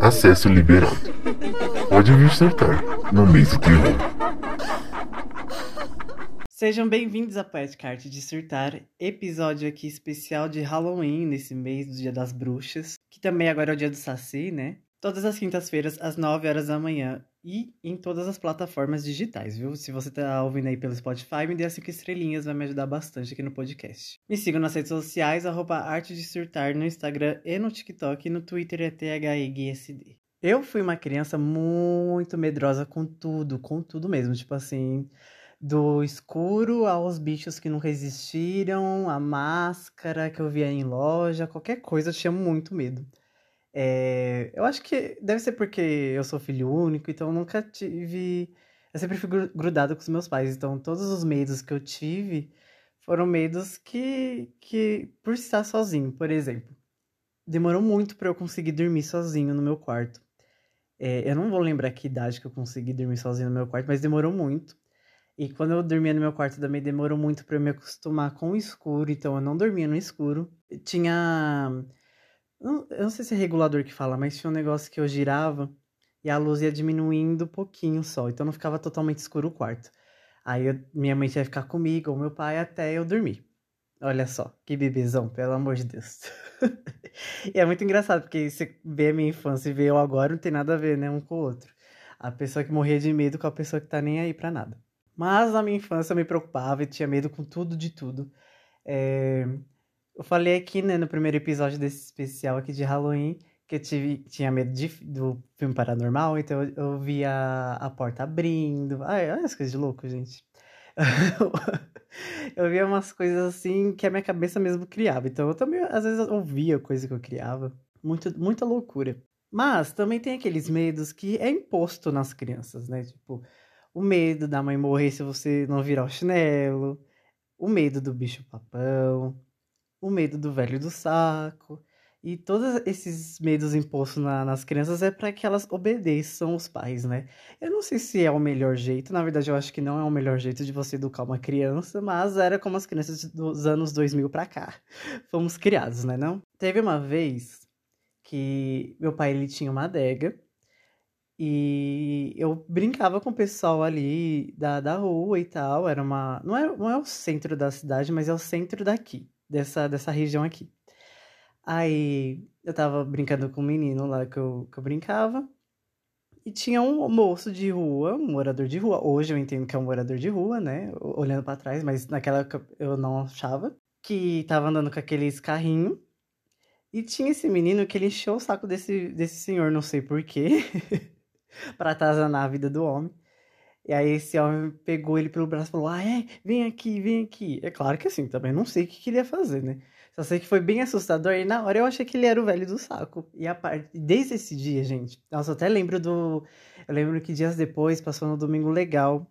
Acesso liberado. Pode vir sentar no mês do terror. Sejam bem-vindos a Podcast de Surtar, episódio aqui especial de Halloween, nesse mês do Dia das Bruxas, que também agora é o dia do Saci, né? Todas as quintas-feiras, às 9 horas da manhã, e em todas as plataformas digitais, viu? Se você tá ouvindo aí pelo Spotify, me dê as 5 estrelinhas, vai me ajudar bastante aqui no podcast. Me sigam nas redes sociais, arroba Arte de Surtar, no Instagram e no TikTok, e no Twitter é THIGSD. Eu fui uma criança muito medrosa com tudo, com tudo mesmo, tipo assim do escuro aos bichos que não resistiram, a máscara que eu via em loja, qualquer coisa eu tinha muito medo. É, eu acho que deve ser porque eu sou filho único, então eu nunca tive. Eu sempre fui grudado com os meus pais, então todos os medos que eu tive foram medos que, que por estar sozinho, por exemplo. Demorou muito para eu conseguir dormir sozinho no meu quarto. É, eu não vou lembrar que idade que eu consegui dormir sozinho no meu quarto, mas demorou muito. E quando eu dormia no meu quarto também demorou muito para eu me acostumar com o escuro, então eu não dormia no escuro. Tinha. Eu não sei se é regulador que fala, mas tinha um negócio que eu girava e a luz ia diminuindo um pouquinho só, então não ficava totalmente escuro o quarto. Aí eu, minha mãe ia ficar comigo, ou meu pai, até eu dormir. Olha só, que bebezão, pelo amor de Deus. e é muito engraçado, porque você vê a minha infância e vê eu agora, não tem nada a ver, né, um com o outro. A pessoa que morria de medo com a pessoa que tá nem aí pra nada. Mas na minha infância eu me preocupava e tinha medo com tudo de tudo. É... Eu falei aqui, né, no primeiro episódio desse especial aqui de Halloween, que eu tive, tinha medo de, do filme paranormal, então eu, eu via a porta abrindo. Ai, olha as coisas de louco, gente. eu via umas coisas assim que a minha cabeça mesmo criava. Então eu também, às vezes, ouvia coisa que eu criava. Muito, muita loucura. Mas também tem aqueles medos que é imposto nas crianças, né? Tipo, o medo da mãe morrer se você não virar o chinelo, o medo do bicho-papão, o medo do velho do saco. E todos esses medos impostos na, nas crianças é para que elas obedeçam os pais, né? Eu não sei se é o melhor jeito, na verdade eu acho que não é o melhor jeito de você educar uma criança, mas era como as crianças dos anos 2000 para cá fomos criados, né não? Teve uma vez que meu pai ele tinha uma adega e eu brincava com o pessoal ali da, da rua e tal. Era uma. Não é, não é o centro da cidade, mas é o centro daqui, dessa, dessa região aqui. Aí eu tava brincando com um menino lá que eu, que eu brincava. E tinha um moço de rua, um morador de rua. Hoje eu entendo que é um morador de rua, né? Olhando para trás, mas naquela época eu não achava. Que tava andando com aqueles carrinhos. E tinha esse menino que ele encheu o saco desse, desse senhor, não sei porquê. para atazanar a vida do homem. E aí esse homem pegou ele pelo braço e falou: Ah, é? Vem aqui, vem aqui. É claro que assim, também não sei o que queria fazer, né? Só sei que foi bem assustador e na hora eu achei que ele era o velho do saco. E a parte. Desde esse dia, gente. Nossa, eu até lembro do. Eu lembro que dias depois passou no Domingo Legal.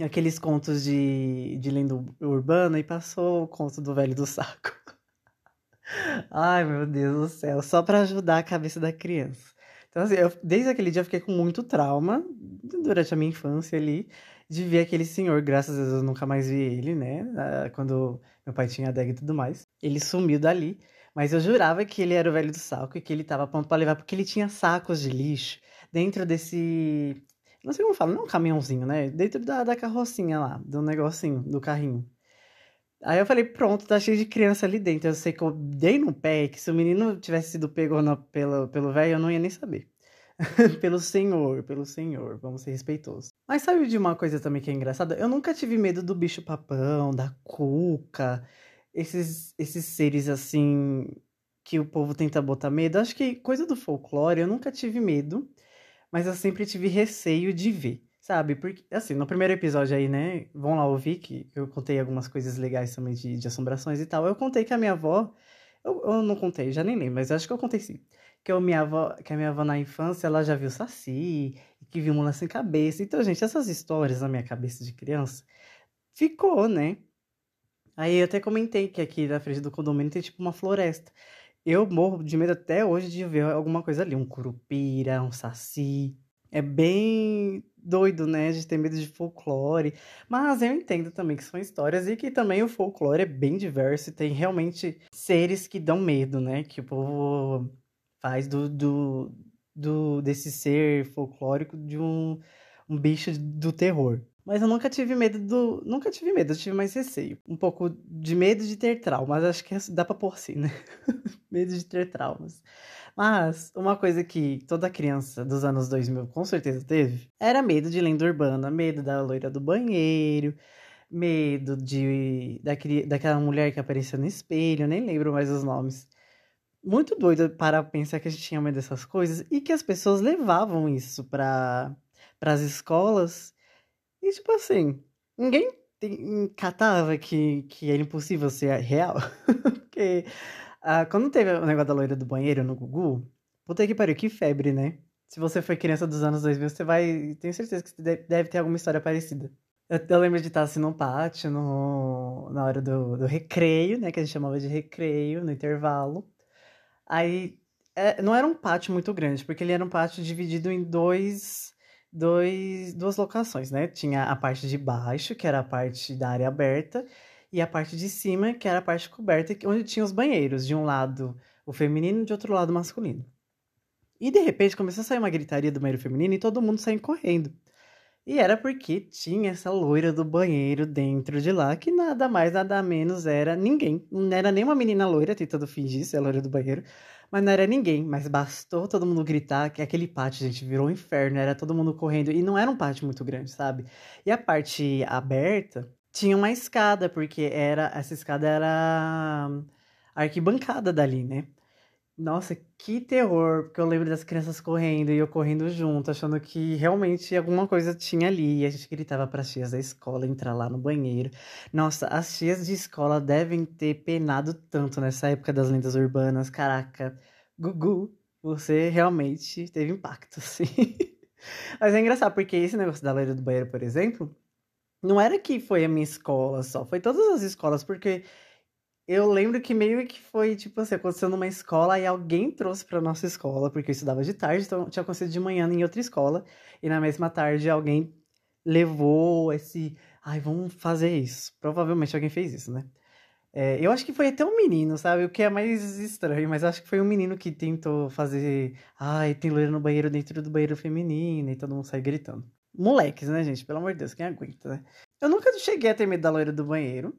Aqueles contos de, de lenda urbana e passou o conto do velho do saco. Ai, meu Deus do céu. Só para ajudar a cabeça da criança. Então, assim, eu, desde aquele dia eu fiquei com muito trauma, durante a minha infância ali, de ver aquele senhor. Graças a Deus eu nunca mais vi ele, né? Ah, quando meu pai tinha adega e tudo mais. Ele sumiu dali. Mas eu jurava que ele era o velho do saco e que ele tava pronto para levar, porque ele tinha sacos de lixo dentro desse. Não sei como fala, não é um caminhãozinho, né? Dentro da, da carrocinha lá, do negocinho, do carrinho. Aí eu falei, pronto, tá cheio de criança ali dentro. Eu sei que eu dei no pé, que se o menino tivesse sido pego pelo, pelo velho, eu não ia nem saber. pelo senhor, pelo senhor, vamos ser respeitosos. Mas sabe de uma coisa também que é engraçada? Eu nunca tive medo do bicho papão, da cuca, esses, esses seres assim que o povo tenta botar medo. Acho que coisa do folclore, eu nunca tive medo, mas eu sempre tive receio de ver. Sabe? Porque, assim, no primeiro episódio aí, né? Vão lá ouvir que eu contei algumas coisas legais também de, de assombrações e tal. Eu contei que a minha avó. Eu, eu não contei, já nem lembro, mas acho que eu contei sim. Que, eu, minha avó, que a minha avó na infância, ela já viu Saci, que viu Mula Sem Cabeça. Então, gente, essas histórias na minha cabeça de criança ficou, né? Aí eu até comentei que aqui na frente do condomínio tem tipo uma floresta. Eu morro de medo até hoje de ver alguma coisa ali, um curupira, um saci. É bem doido, né? De ter medo de folclore. Mas eu entendo também que são histórias e que também o folclore é bem diverso e tem realmente seres que dão medo, né? Que o povo faz do, do, do desse ser folclórico de um, um bicho do terror. Mas eu nunca tive medo do. Nunca tive medo, eu tive mais receio. Um pouco de medo de ter traumas. Acho que dá pra pôr sim, né? medo de ter traumas. Mas uma coisa que toda criança dos anos 2000 com certeza teve era medo de lenda urbana, medo da loira do banheiro, medo de daquele, daquela mulher que aparecia no espelho, nem lembro mais os nomes. Muito doido para pensar que a gente tinha medo dessas coisas e que as pessoas levavam isso para as escolas e, tipo assim, ninguém catava que, que era impossível ser real. Porque ah, quando teve o negócio da loira do banheiro no Gugu, puta que pariu, que febre, né? Se você foi criança dos anos 2000, você vai. Tenho certeza que deve ter alguma história parecida. Eu, eu lembro de estar assim no pátio, no, na hora do, do recreio, né? Que a gente chamava de recreio, no intervalo. Aí. É, não era um pátio muito grande, porque ele era um pátio dividido em dois dois, duas locações, né? Tinha a parte de baixo, que era a parte da área aberta, e a parte de cima, que era a parte coberta, onde tinha os banheiros, de um lado o feminino e de outro lado o masculino. E de repente começou a sair uma gritaria do banheiro feminino e todo mundo saiu correndo. E era porque tinha essa loira do banheiro dentro de lá, que nada mais, nada menos era ninguém. Não era nem uma menina loira tentando fingir ser a loira do banheiro, mas não era ninguém, mas bastou todo mundo gritar que aquele pátio, gente, virou um inferno, era todo mundo correndo. E não era um pátio muito grande, sabe? E a parte aberta tinha uma escada, porque era essa escada era a arquibancada dali, né? Nossa, que terror, porque eu lembro das crianças correndo e eu correndo junto, achando que realmente alguma coisa tinha ali. E a gente gritava para as tias da escola entrar lá no banheiro. Nossa, as tias de escola devem ter penado tanto nessa época das lendas urbanas. Caraca, Gugu, você realmente teve impacto, sim. Mas é engraçado, porque esse negócio da loira do banheiro, por exemplo, não era que foi a minha escola só, foi todas as escolas, porque eu lembro que meio que foi, tipo assim, aconteceu numa escola e alguém trouxe pra nossa escola, porque eu estudava de tarde, então tinha acontecido de manhã em outra escola, e na mesma tarde alguém levou esse. Ai, vamos fazer isso. Provavelmente alguém fez isso, né? É, eu acho que foi até um menino, sabe? O que é mais estranho, mas acho que foi um menino que tentou fazer. Ai, tem loira no banheiro dentro do banheiro feminino e todo mundo sai gritando. Moleques, né, gente? Pelo amor de Deus, quem aguenta, né? Eu nunca cheguei a ter medo da loira do banheiro.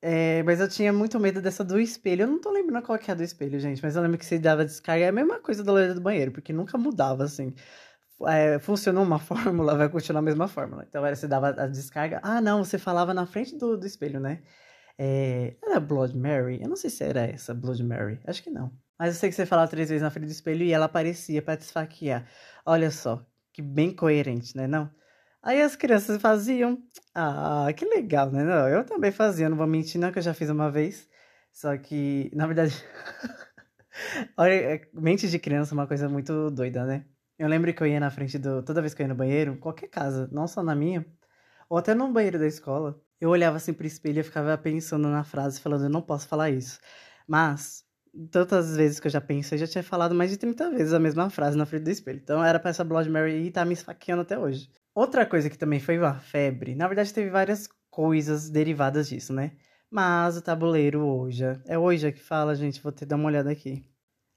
É, mas eu tinha muito medo dessa do espelho. Eu não tô lembrando qual que é a do espelho, gente. Mas eu lembro que você dava descarga. É a mesma coisa da loira do banheiro, porque nunca mudava, assim. É, funcionou uma fórmula, vai continuar a mesma fórmula. Então era você dava a descarga. Ah, não, você falava na frente do, do espelho, né? É, era Blood Mary? Eu não sei se era essa, Blood Mary. Acho que não. Mas eu sei que você falava três vezes na frente do espelho e ela aparecia para te esfaquear. Olha só, que bem coerente, né? Não? Aí as crianças faziam. Ah, que legal, né? Não, eu também fazia, não vou mentir, não, que eu já fiz uma vez. Só que, na verdade. Olha, é, mente de criança é uma coisa muito doida, né? Eu lembro que eu ia na frente do. Toda vez que eu ia no banheiro, qualquer casa, não só na minha, ou até no banheiro da escola, eu olhava assim pro espelho e ficava pensando na frase, falando, eu não posso falar isso. Mas, tantas vezes que eu já pensei, eu já tinha falado mais de 30 vezes a mesma frase na frente do espelho. Então era pra essa Blood Mary e tá me esfaqueando até hoje. Outra coisa que também foi uma febre, na verdade teve várias coisas derivadas disso, né? Mas o tabuleiro hoje É hoje que fala, gente, vou ter dar uma olhada aqui.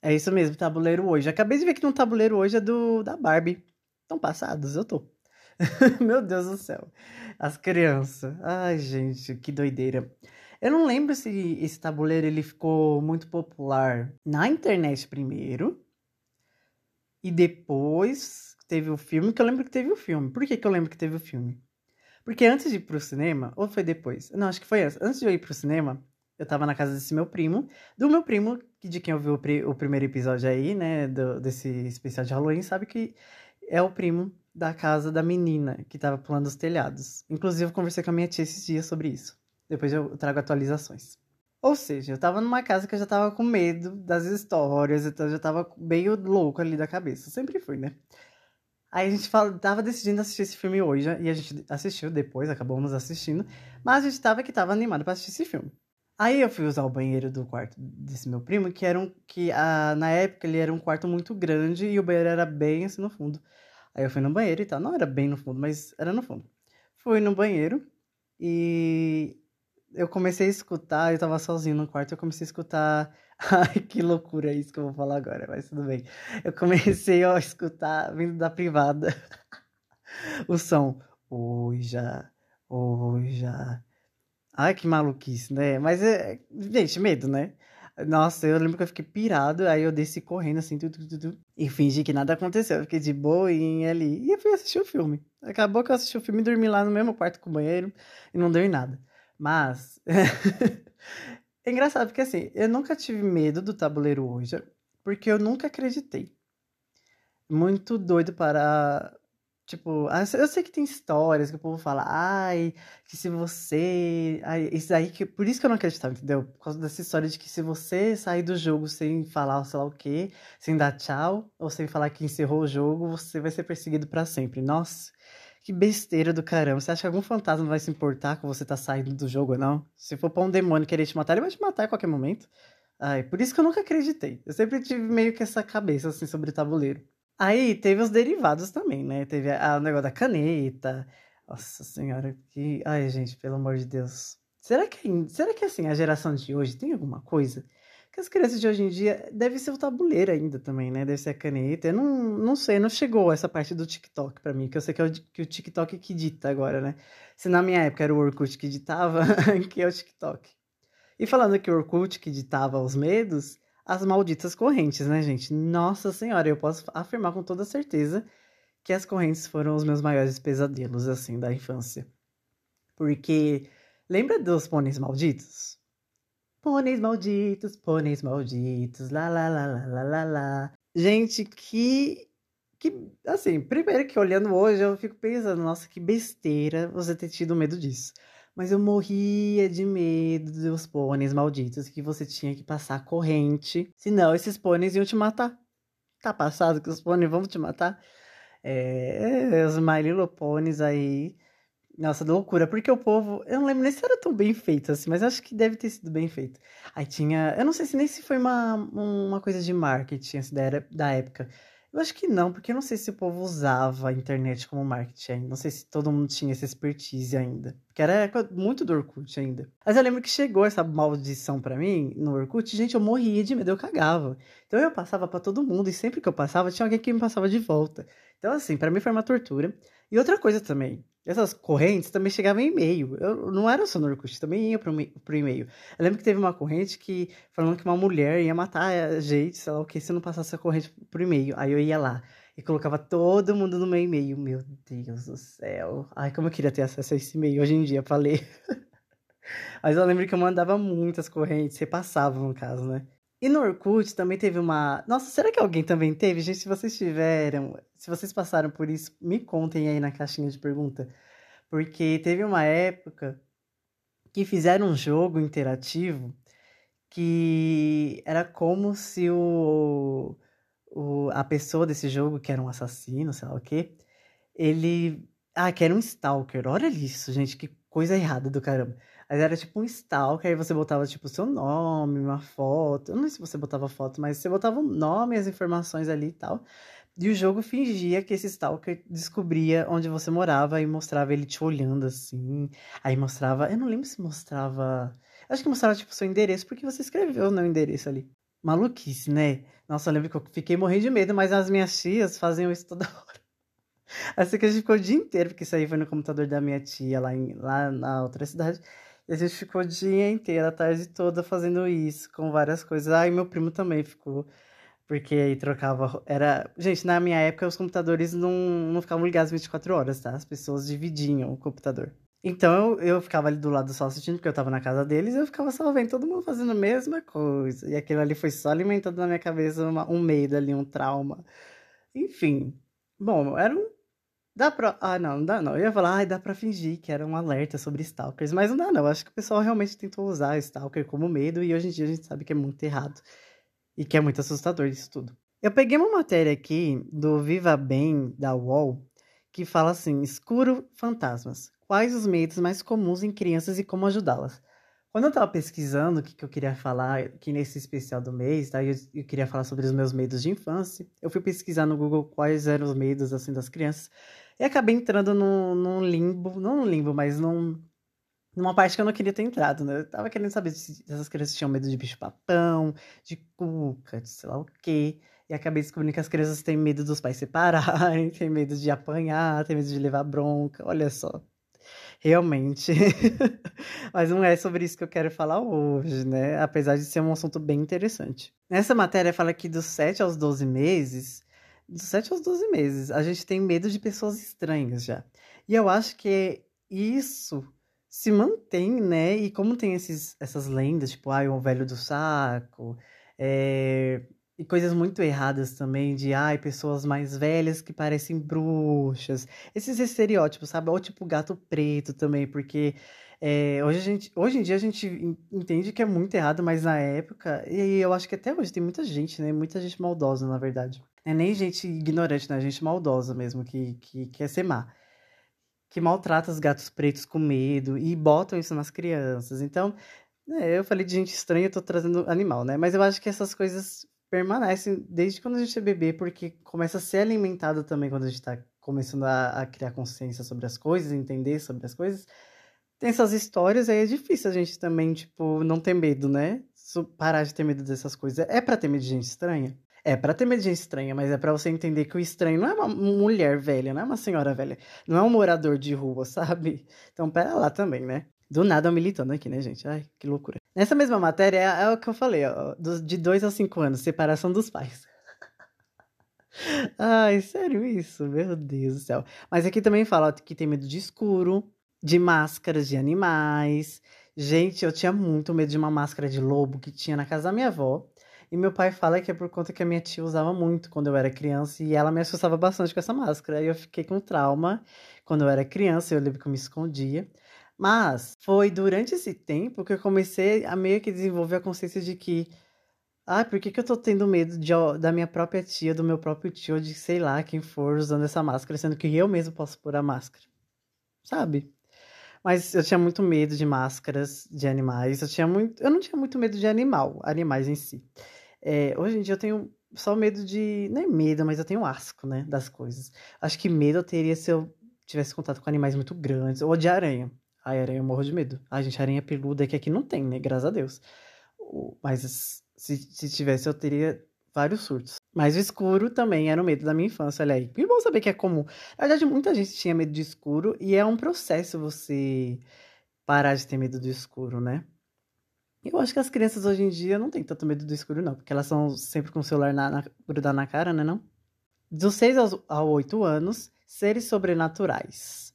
É isso mesmo, tabuleiro hoje. Acabei de ver que no tabuleiro hoje é do da Barbie. Estão passados? Eu tô. Meu Deus do céu. As crianças. Ai, gente, que doideira. Eu não lembro se esse tabuleiro ele ficou muito popular na internet primeiro e depois teve o filme, que eu lembro que teve o filme. Por que, que eu lembro que teve o filme? Porque antes de ir pro cinema, ou foi depois? Não, acho que foi antes. Antes de eu ir pro cinema, eu tava na casa desse meu primo, do meu primo, de quem ouviu o, o primeiro episódio aí, né, do, desse especial de Halloween, sabe que é o primo da casa da menina que tava pulando os telhados. Inclusive, eu conversei com a minha tia esses dias sobre isso. Depois eu trago atualizações. Ou seja, eu tava numa casa que eu já tava com medo das histórias, então eu já tava meio louco ali da cabeça. sempre fui, né? Aí a gente fala, tava decidindo assistir esse filme hoje, e a gente assistiu depois, acabamos assistindo, mas a gente tava que tava animado para assistir esse filme. Aí eu fui usar o banheiro do quarto desse meu primo, que era um que na época ele era um quarto muito grande e o banheiro era bem assim no fundo. Aí eu fui no banheiro e tal. Não era bem no fundo, mas era no fundo. Fui no banheiro e eu comecei a escutar, eu tava sozinho no quarto, eu comecei a escutar. Ai, que loucura isso que eu vou falar agora, mas tudo bem. Eu comecei a escutar, vindo da privada, o som. Oi, já, oi, já. Ai, que maluquice, né? Mas, é, gente, medo, né? Nossa, eu lembro que eu fiquei pirado, aí eu desci correndo assim, tudo, tudo, tudo, e fingi que nada aconteceu. Eu fiquei de boinha ali. E eu fui assistir o filme. Acabou que eu assisti o filme e dormi lá no mesmo quarto com o banheiro e não deu em nada. Mas. é engraçado, porque assim, eu nunca tive medo do tabuleiro hoje, porque eu nunca acreditei. Muito doido para Tipo, ah, eu sei que tem histórias que o povo fala, ai, que se você. Ai, isso aí que. Por isso que eu não acreditava, entendeu? Por causa dessa história de que se você sair do jogo sem falar sei lá o quê, sem dar tchau, ou sem falar que encerrou o jogo, você vai ser perseguido para sempre. Nossa, que besteira do caramba. Você acha que algum fantasma vai se importar com você tá saindo do jogo ou não? Se for pra um demônio querer te matar, ele vai te matar a qualquer momento. Ai, por isso que eu nunca acreditei. Eu sempre tive meio que essa cabeça assim sobre o tabuleiro. Aí teve os derivados também, né? Teve a, o negócio da caneta. Nossa senhora, que. Ai, gente, pelo amor de Deus. Será que, será que assim, a geração de hoje tem alguma coisa? Que as crianças de hoje em dia deve ser o tabuleiro ainda também, né? Deve ser a caneta. Eu não, não sei, não chegou essa parte do TikTok para mim, que eu sei que é o, que o TikTok que dita agora, né? Se na minha época era o Orkut que ditava, que é o TikTok. E falando que o Orkut que ditava os medos, as malditas correntes, né, gente? Nossa Senhora, eu posso afirmar com toda certeza que as correntes foram os meus maiores pesadelos, assim, da infância. Porque lembra dos pôneis malditos? Pôneis malditos, pôneis malditos, lá, lá, lá, lá, lá, lá, lá. Gente, que. Que, assim, primeiro que olhando hoje, eu fico pensando, nossa, que besteira você ter tido medo disso. Mas eu morria de medo dos pôneis malditos que você tinha que passar corrente. Senão esses pôneis iam te matar. Tá passado que os pôneis vão te matar? É, os My Little aí. Nossa, loucura, porque o povo. Eu não lembro nem se era tão bem feito assim, mas acho que deve ter sido bem feito. Aí tinha. Eu não sei se nem se foi uma, uma coisa de marketing assim, da, da época. Eu acho que não, porque eu não sei se o povo usava a internet como marketing ainda. Não sei se todo mundo tinha essa expertise ainda. Porque era muito do Orkut ainda. Mas eu lembro que chegou essa maldição para mim no Orkut, gente, eu morria de medo, eu cagava. Então eu passava para todo mundo e sempre que eu passava tinha alguém que me passava de volta. Então assim, para mim foi uma tortura. E outra coisa também, essas correntes também chegavam em e-mail. Eu não era só no Orkut, também ia pro, e-mail. Eu lembro que teve uma corrente que falando que uma mulher ia matar a gente, sei lá o que, se não passasse a corrente pro e-mail. Aí eu ia lá e colocava todo mundo no meu e-mail. Meu Deus do céu. Ai, como eu queria ter acesso a esse e-mail hoje em dia pra ler. Mas eu lembro que eu mandava muitas correntes, repassavam no caso, né? E no Orkut também teve uma. Nossa, será que alguém também teve? Gente, se vocês tiveram, se vocês passaram por isso, me contem aí na caixinha de pergunta. Porque teve uma época que fizeram um jogo interativo que era como se o, o, a pessoa desse jogo, que era um assassino, sei lá o quê, ele. Ah, que era um stalker. Olha isso, gente, que coisa errada do caramba. Mas era tipo um stalker, aí você botava tipo seu nome, uma foto. Eu não sei se você botava foto, mas você botava o nome, as informações ali e tal. E o jogo fingia que esse stalker descobria onde você morava e mostrava ele te olhando assim. Aí mostrava. Eu não lembro se mostrava. Acho que mostrava tipo seu endereço, porque você escreveu no endereço ali. Maluquice, né? Nossa, eu lembro que eu fiquei morrendo de medo, mas as minhas tias faziam isso toda hora. Assim que a gente ficou o dia inteiro, porque isso aí foi no computador da minha tia lá, em, lá na outra cidade. E a gente ficou o dia inteiro, a tarde toda fazendo isso, com várias coisas. E meu primo também ficou. Porque aí trocava. Era. Gente, na minha época os computadores não, não ficavam ligados 24 horas, tá? As pessoas dividiam o computador. Então eu, eu ficava ali do lado só assistindo, porque eu tava na casa deles, e eu ficava só vendo todo mundo fazendo a mesma coisa. E aquilo ali foi só alimentando na minha cabeça uma, um medo ali, um trauma. Enfim. Bom, era um Dá pra. Ah, não, não dá não. Eu ia falar, ah, dá pra fingir que era um alerta sobre stalkers, mas não dá não. Acho que o pessoal realmente tentou usar stalker como medo e hoje em dia a gente sabe que é muito errado e que é muito assustador isso tudo. Eu peguei uma matéria aqui do Viva Bem da UOL que fala assim: escuro fantasmas. Quais os medos mais comuns em crianças e como ajudá-las? Quando eu tava pesquisando o que, que eu queria falar aqui nesse especial do mês, tá? Eu, eu queria falar sobre os meus medos de infância. Eu fui pesquisar no Google quais eram os medos, assim, das crianças. E acabei entrando num, num limbo, não num limbo, mas num, numa parte que eu não queria ter entrado, né? Eu tava querendo saber se essas crianças tinham medo de bicho-papão, de cuca, de sei lá o quê. E acabei descobrindo que as crianças têm medo dos pais separarem, têm medo de apanhar, têm medo de levar bronca. Olha só. Realmente. Mas não é sobre isso que eu quero falar hoje, né? Apesar de ser um assunto bem interessante. Nessa matéria fala que dos 7 aos 12 meses, dos 7 aos 12 meses, a gente tem medo de pessoas estranhas já. E eu acho que isso se mantém, né? E como tem esses, essas lendas, tipo, ai, o velho do saco, é... e coisas muito erradas também, de ai, pessoas mais velhas que parecem bruxas. Esses estereótipos, sabe? Ou tipo gato preto também, porque é, hoje, a gente, hoje em dia a gente entende que é muito errado, mas na época, e eu acho que até hoje tem muita gente, né? Muita gente maldosa, na verdade. É nem gente ignorante, né? Gente maldosa mesmo, que, que quer ser má que maltrata os gatos pretos com medo e botam isso nas crianças. Então, é, eu falei de gente estranha, eu tô trazendo animal, né? Mas eu acho que essas coisas permanecem desde quando a gente é bebê, porque começa a ser alimentado também quando a gente tá começando a, a criar consciência sobre as coisas, entender sobre as coisas. Tem essas histórias, aí é difícil a gente também, tipo, não ter medo, né? Parar de ter medo dessas coisas. É pra ter medo de gente estranha? É para ter medo de estranha, mas é para você entender que o estranho não é uma mulher velha, não é uma senhora velha, não é um morador de rua, sabe? Então pera lá também, né? Do nada eu militando aqui, né, gente? Ai, que loucura. Nessa mesma matéria é, é o que eu falei, ó, de 2 a 5 anos, separação dos pais. Ai, sério isso? Meu Deus do céu. Mas aqui também fala que tem medo de escuro, de máscaras de animais. Gente, eu tinha muito medo de uma máscara de lobo que tinha na casa da minha avó. E meu pai fala que é por conta que a minha tia usava muito quando eu era criança e ela me assustava bastante com essa máscara. Aí eu fiquei com trauma quando eu era criança, eu lembro que eu me escondia. Mas foi durante esse tempo que eu comecei a meio que desenvolver a consciência de que, ah, por que, que eu tô tendo medo de, da minha própria tia, do meu próprio tio, de sei lá quem for usando essa máscara, sendo que eu mesmo posso pôr a máscara? Sabe? Mas eu tinha muito medo de máscaras de animais. Eu tinha muito. Eu não tinha muito medo de animal, animais em si. É, hoje em dia eu tenho só medo de. Não é medo, mas eu tenho asco, né? Das coisas. Acho que medo eu teria se eu tivesse contato com animais muito grandes. Ou de aranha. Ai, aranha eu morro de medo. Ai, gente, aranha peluda que aqui não tem, né? Graças a Deus. Mas se, se tivesse, eu teria vários surtos. Mas o escuro também era o medo da minha infância, olha aí. E bom saber que é comum. Na verdade, muita gente tinha medo de escuro e é um processo você parar de ter medo do escuro, né? Eu acho que as crianças hoje em dia não têm tanto medo do escuro, não, porque elas são sempre com o celular na, na, grudado na cara, né, não? Dos 6 aos, aos 8 anos, seres sobrenaturais.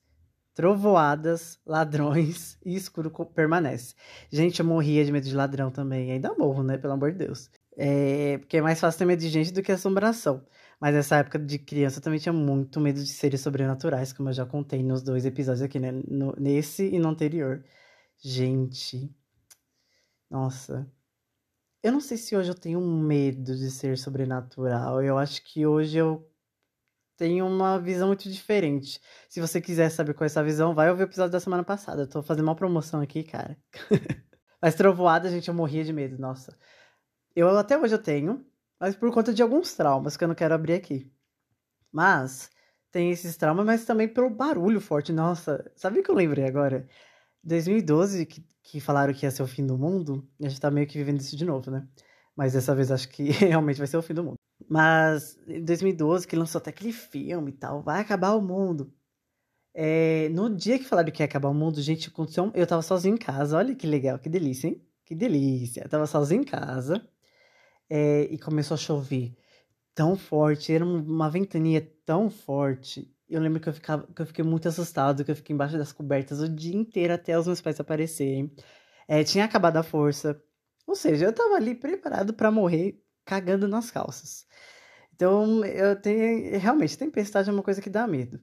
Trovoadas, ladrões e escuro permanece. Gente, eu morria de medo de ladrão também. Ainda morro, né? Pelo amor de Deus. É, porque é mais fácil ter medo de gente do que assombração. Mas nessa época de criança eu também tinha muito medo de seres sobrenaturais, como eu já contei nos dois episódios aqui, né? No, nesse e no anterior. Gente. Nossa. Eu não sei se hoje eu tenho medo de ser sobrenatural. Eu acho que hoje eu tenho uma visão muito diferente. Se você quiser saber qual é essa visão, vai ouvir o episódio da semana passada. Eu tô fazendo uma promoção aqui, cara. Mas trovoada, gente, eu morria de medo. Nossa. Eu até hoje eu tenho, mas por conta de alguns traumas que eu não quero abrir aqui. Mas tem esses traumas, mas também pelo barulho forte. Nossa, sabe o que eu lembrei agora? 2012, que, que falaram que ia ser o fim do mundo, a gente tá meio que vivendo isso de novo, né? Mas dessa vez acho que realmente vai ser o fim do mundo. Mas em 2012, que lançou até aquele filme e tal, vai acabar o mundo. É, no dia que falaram que ia acabar o mundo, gente, aconteceu. Eu tava sozinho em casa, olha que legal, que delícia, hein? Que delícia. Eu tava sozinho em casa é, e começou a chover tão forte, era uma ventania tão forte. Eu lembro que eu, ficava, que eu fiquei muito assustado, que eu fiquei embaixo das cobertas o dia inteiro até os meus pais aparecerem. É, tinha acabado a força. Ou seja, eu tava ali preparado para morrer cagando nas calças. Então, eu tenho. Realmente, tempestade é uma coisa que dá medo.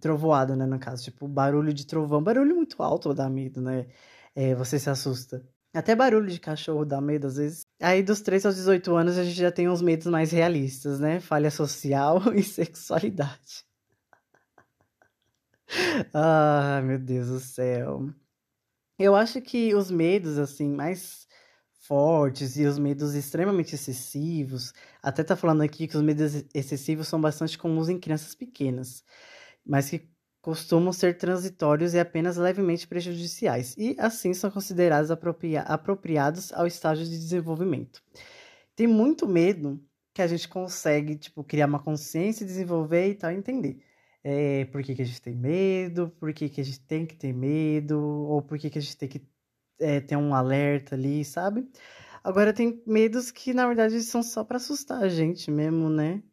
Trovoada, né, no caso. Tipo, barulho de trovão. Barulho muito alto dá medo, né? É, você se assusta. Até barulho de cachorro dá medo às vezes. Aí dos 3 aos 18 anos a gente já tem uns medos mais realistas, né? Falha social e sexualidade. Ah, meu Deus do céu. Eu acho que os medos, assim, mais fortes e os medos extremamente excessivos, até tá falando aqui que os medos excessivos são bastante comuns em crianças pequenas, mas que costumam ser transitórios e apenas levemente prejudiciais, e assim são considerados apropria apropriados ao estágio de desenvolvimento. Tem muito medo que a gente consegue, tipo, criar uma consciência, desenvolver e tal, entender. É, por que, que a gente tem medo, por que, que a gente tem que ter medo, ou por que, que a gente tem que é, ter um alerta ali, sabe? Agora tem medos que, na verdade, são só para assustar a gente mesmo, né?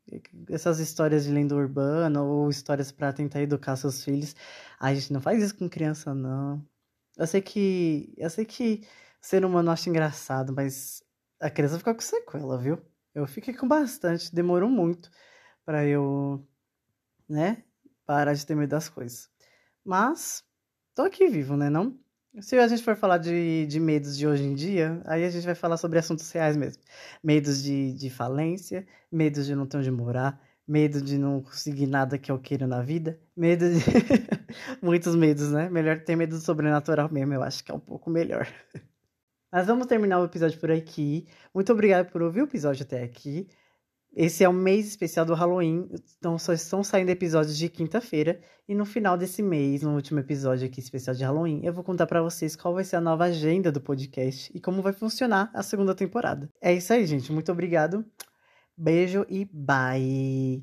Essas histórias de lenda urbana ou histórias para tentar educar seus filhos. A gente não faz isso com criança, não. Eu sei que. Eu sei que ser humano acha engraçado, mas a criança fica com sequela, viu? Eu fiquei com bastante, demorou muito para eu, né, parar de ter medo das coisas. Mas tô aqui vivo, né, não? Se a gente for falar de, de medos de hoje em dia, aí a gente vai falar sobre assuntos reais mesmo. Medos de, de falência, medos de não ter onde morar, medo de não conseguir nada que eu queira na vida, medo de. Muitos medos, né? Melhor ter medo do sobrenatural mesmo, eu acho que é um pouco melhor. Mas vamos terminar o episódio por aqui. Muito obrigado por ouvir o episódio até aqui. Esse é o mês especial do Halloween, então só estão saindo episódios de quinta-feira. E no final desse mês, no último episódio aqui especial de Halloween, eu vou contar para vocês qual vai ser a nova agenda do podcast e como vai funcionar a segunda temporada. É isso aí, gente. Muito obrigado. Beijo e bye!